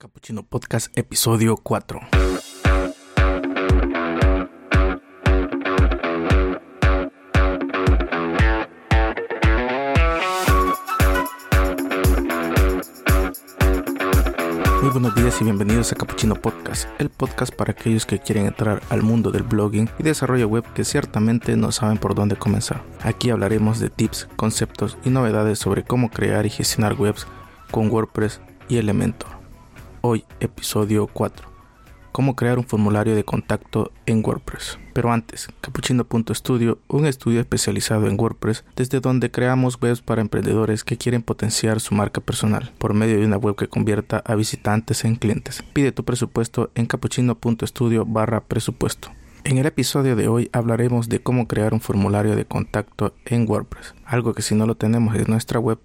Capuchino Podcast, episodio 4. Muy buenos días y bienvenidos a Capuchino Podcast, el podcast para aquellos que quieren entrar al mundo del blogging y desarrollo web que ciertamente no saben por dónde comenzar. Aquí hablaremos de tips, conceptos y novedades sobre cómo crear y gestionar webs con WordPress y Elementor. Hoy, episodio 4. Cómo crear un formulario de contacto en WordPress. Pero antes, Capuchino.studio, un estudio especializado en WordPress, desde donde creamos webs para emprendedores que quieren potenciar su marca personal por medio de una web que convierta a visitantes en clientes. Pide tu presupuesto en capuchino.studio barra presupuesto. En el episodio de hoy hablaremos de cómo crear un formulario de contacto en WordPress, algo que si no lo tenemos en nuestra web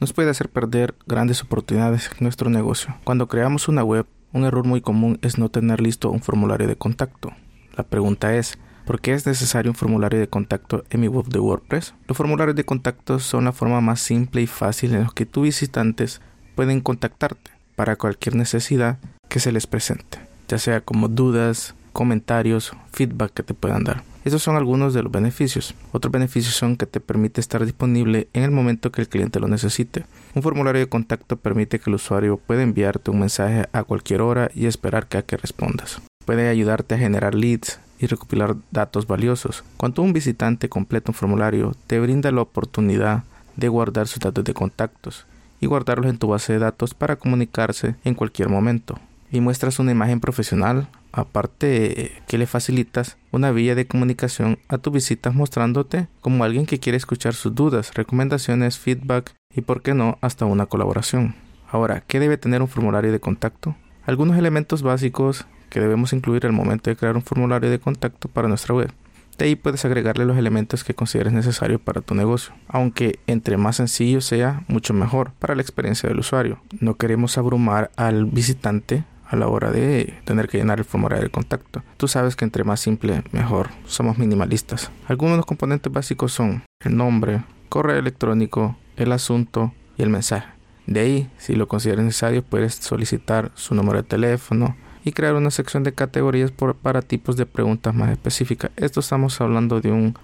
nos puede hacer perder grandes oportunidades en nuestro negocio. Cuando creamos una web, un error muy común es no tener listo un formulario de contacto. La pregunta es, ¿por qué es necesario un formulario de contacto en mi web de WordPress? Los formularios de contacto son la forma más simple y fácil en la que tus visitantes pueden contactarte para cualquier necesidad que se les presente, ya sea como dudas, comentarios, feedback que te puedan dar. Esos son algunos de los beneficios. Otros beneficios son que te permite estar disponible en el momento que el cliente lo necesite. Un formulario de contacto permite que el usuario pueda enviarte un mensaje a cualquier hora y esperar que a que respondas. Puede ayudarte a generar leads y recopilar datos valiosos. Cuando un visitante completa un formulario, te brinda la oportunidad de guardar sus datos de contactos y guardarlos en tu base de datos para comunicarse en cualquier momento. Y muestras una imagen profesional, aparte que le facilitas una vía de comunicación a tus visitas mostrándote como alguien que quiere escuchar sus dudas, recomendaciones, feedback y por qué no hasta una colaboración. Ahora, ¿qué debe tener un formulario de contacto? Algunos elementos básicos que debemos incluir al momento de crear un formulario de contacto para nuestra web. De ahí puedes agregarle los elementos que consideres necesarios para tu negocio, aunque entre más sencillo sea, mucho mejor para la experiencia del usuario. No queremos abrumar al visitante a la hora de tener que llenar el formulario de contacto. Tú sabes que entre más simple, mejor. Somos minimalistas. Algunos de los componentes básicos son el nombre, correo electrónico, el asunto y el mensaje. De ahí, si lo consideras necesario, puedes solicitar su número de teléfono y crear una sección de categorías para tipos de preguntas más específicas. Esto estamos hablando de un,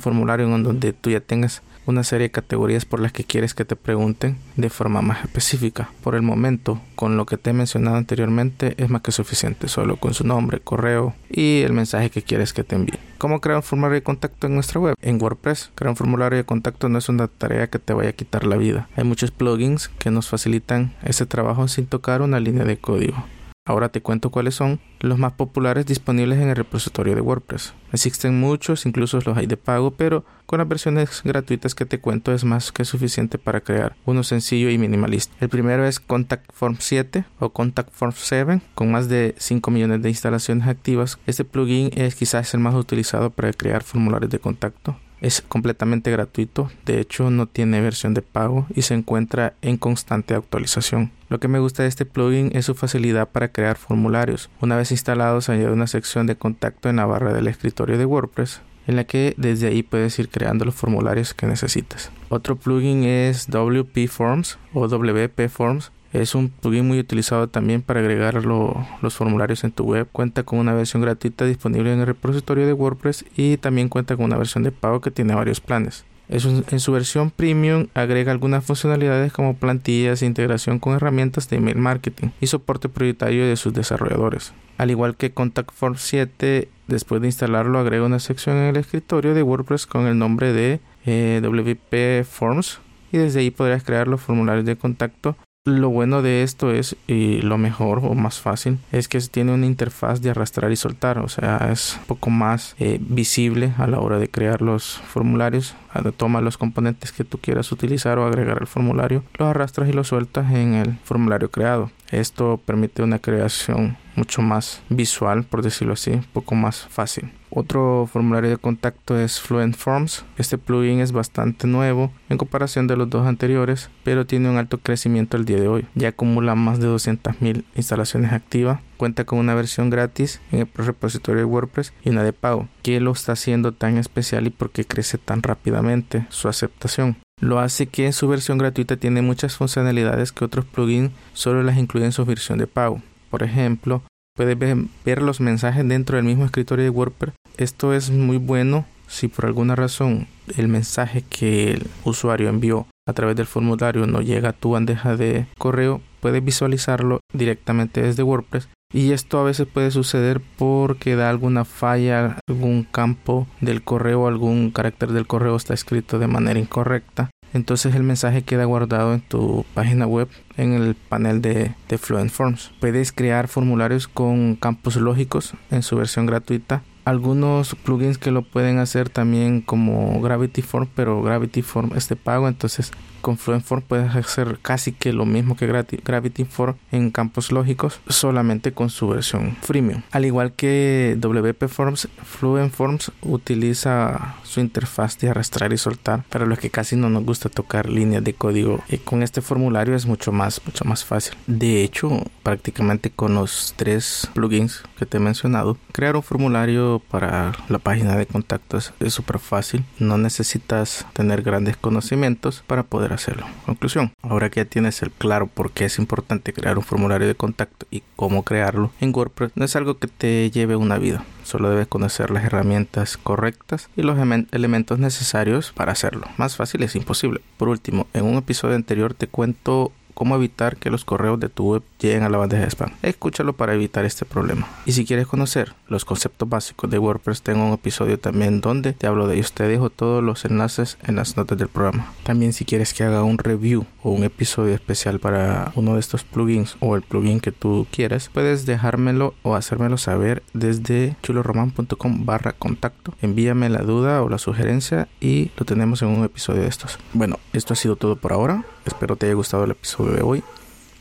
formulario en donde tú ya tengas una serie de categorías por las que quieres que te pregunten de forma más específica. Por el momento, con lo que te he mencionado anteriormente, es más que suficiente, solo con su nombre, correo y el mensaje que quieres que te envíe. ¿Cómo crear un formulario de contacto en nuestra web? En WordPress, crear un formulario de contacto no es una tarea que te vaya a quitar la vida. Hay muchos plugins que nos facilitan ese trabajo sin tocar una línea de código. Ahora te cuento cuáles son los más populares disponibles en el repositorio de WordPress. Existen muchos, incluso los hay de pago, pero con las versiones gratuitas que te cuento es más que suficiente para crear uno sencillo y minimalista. El primero es Contact Form 7 o Contact Form 7 con más de 5 millones de instalaciones activas. Este plugin es quizás el más utilizado para crear formularios de contacto. Es completamente gratuito, de hecho no tiene versión de pago y se encuentra en constante actualización. Lo que me gusta de este plugin es su facilidad para crear formularios. Una vez instalado se añade una sección de contacto en la barra del escritorio de WordPress en la que desde ahí puedes ir creando los formularios que necesitas. Otro plugin es WP Forms o WP Forms es un plugin muy utilizado también para agregar los formularios en tu web. Cuenta con una versión gratuita disponible en el repositorio de WordPress y también cuenta con una versión de pago que tiene varios planes. en su versión premium agrega algunas funcionalidades como plantillas, e integración con herramientas de email marketing y soporte prioritario de sus desarrolladores. Al igual que Contact Form 7, después de instalarlo agrega una sección en el escritorio de WordPress con el nombre de eh, WP Forms y desde ahí podrás crear los formularios de contacto lo bueno de esto es, y lo mejor o más fácil, es que tiene una interfaz de arrastrar y soltar, o sea, es un poco más eh, visible a la hora de crear los formularios. Toma los componentes que tú quieras utilizar o agregar al formulario, los arrastras y los sueltas en el formulario creado. Esto permite una creación mucho más visual, por decirlo así, un poco más fácil. Otro formulario de contacto es Fluent Forms. Este plugin es bastante nuevo en comparación de los dos anteriores, pero tiene un alto crecimiento al día de hoy. Ya acumula más de 200.000 instalaciones activas. Cuenta con una versión gratis en el repositorio de WordPress y una de pago. ¿Qué lo está haciendo tan especial y por qué crece tan rápidamente su aceptación? lo hace que en su versión gratuita tiene muchas funcionalidades que otros plugins solo las incluyen en su versión de pago. Por ejemplo, puedes ver los mensajes dentro del mismo escritorio de WordPress. Esto es muy bueno si por alguna razón el mensaje que el usuario envió a través del formulario no llega a tu bandeja de correo, puedes visualizarlo directamente desde WordPress. Y esto a veces puede suceder porque da alguna falla, algún campo del correo, algún carácter del correo está escrito de manera incorrecta. Entonces el mensaje queda guardado en tu página web en el panel de, de Fluent Forms. Puedes crear formularios con campos lógicos en su versión gratuita algunos plugins que lo pueden hacer también como Gravity Form, pero Gravity Form es de pago, entonces con Fluent Form puedes hacer casi que lo mismo que Gravity Form en campos lógicos, solamente con su versión freemium. Al igual que WP Forms, Fluent Forms utiliza su interfaz de arrastrar y soltar para los que casi no nos gusta tocar líneas de código. Y con este formulario es mucho más, mucho más fácil. De hecho, prácticamente con los tres plugins que te he mencionado, crear un formulario para la página de contactos es súper fácil. No necesitas tener grandes conocimientos para hacerlo. Conclusión, ahora que ya tienes el claro por qué es importante crear un formulario de contacto y cómo crearlo en WordPress, no es algo que te lleve una vida. Solo debes conocer las herramientas correctas y los elementos necesarios para hacerlo. Más fácil es imposible. Por último, en un episodio anterior te cuento cómo evitar que los correos de tu web lleguen a la bandeja de spam. Escúchalo para evitar este problema. Y si quieres conocer los conceptos básicos de WordPress, tengo un episodio también donde te hablo de ellos. Te dejo todos los enlaces en las notas del programa. También si quieres que haga un review o un episodio especial para uno de estos plugins o el plugin que tú quieras, puedes dejármelo o hacérmelo saber desde chuloroman.com barra contacto. Envíame la duda o la sugerencia y lo tenemos en un episodio de estos. Bueno, esto ha sido todo por ahora. Espero te haya gustado el episodio de hoy.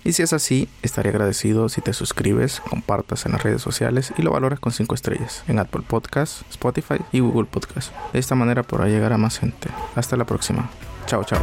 Y si es así, estaré agradecido si te suscribes, compartas en las redes sociales y lo valoras con 5 estrellas en Apple Podcasts, Spotify y Google Podcasts. De esta manera podrá llegar a más gente. Hasta la próxima. Chao, chao.